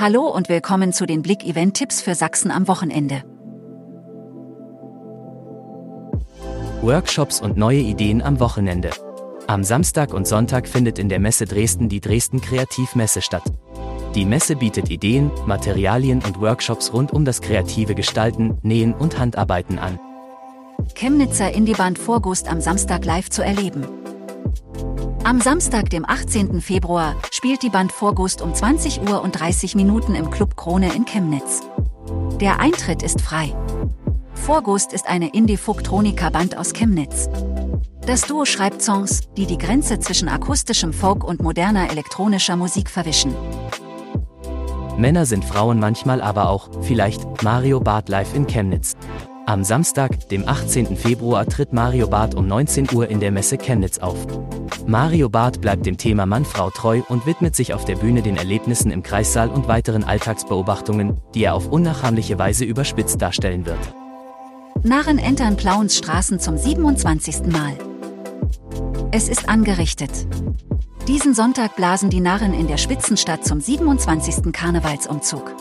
Hallo und willkommen zu den Blick-Event-Tipps für Sachsen am Wochenende. Workshops und neue Ideen am Wochenende. Am Samstag und Sonntag findet in der Messe Dresden die Dresden Kreativmesse statt. Die Messe bietet Ideen, Materialien und Workshops rund um das kreative Gestalten, Nähen und Handarbeiten an. Chemnitzer Indieband Vorgust am Samstag live zu erleben. Am Samstag, dem 18. Februar, spielt die Band Vorgust um 20 Uhr und 30 Minuten im Club Krone in Chemnitz. Der Eintritt ist frei. Vorgust ist eine Indie-Folktronica-Band aus Chemnitz. Das Duo schreibt Songs, die die Grenze zwischen akustischem Folk und moderner elektronischer Musik verwischen. Männer sind Frauen manchmal aber auch, vielleicht, Mario Barth live in Chemnitz. Am Samstag, dem 18. Februar, tritt Mario Barth um 19 Uhr in der Messe Chemnitz auf. Mario Barth bleibt dem Thema Mann-Frau treu und widmet sich auf der Bühne den Erlebnissen im Kreissaal und weiteren Alltagsbeobachtungen, die er auf unnachahmliche Weise überspitzt darstellen wird. Narren entern Plauens Straßen zum 27. Mal. Es ist angerichtet. Diesen Sonntag blasen die Narren in der Spitzenstadt zum 27. Karnevalsumzug.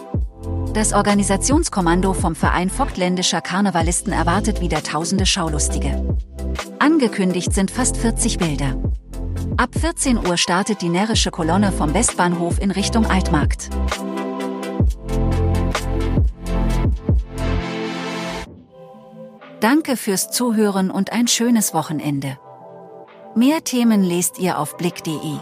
Das Organisationskommando vom Verein Vogtländischer Karnevalisten erwartet wieder tausende Schaulustige. Angekündigt sind fast 40 Bilder. Ab 14 Uhr startet die närrische Kolonne vom Westbahnhof in Richtung Altmarkt. Danke fürs Zuhören und ein schönes Wochenende. Mehr Themen lest ihr auf blick.de.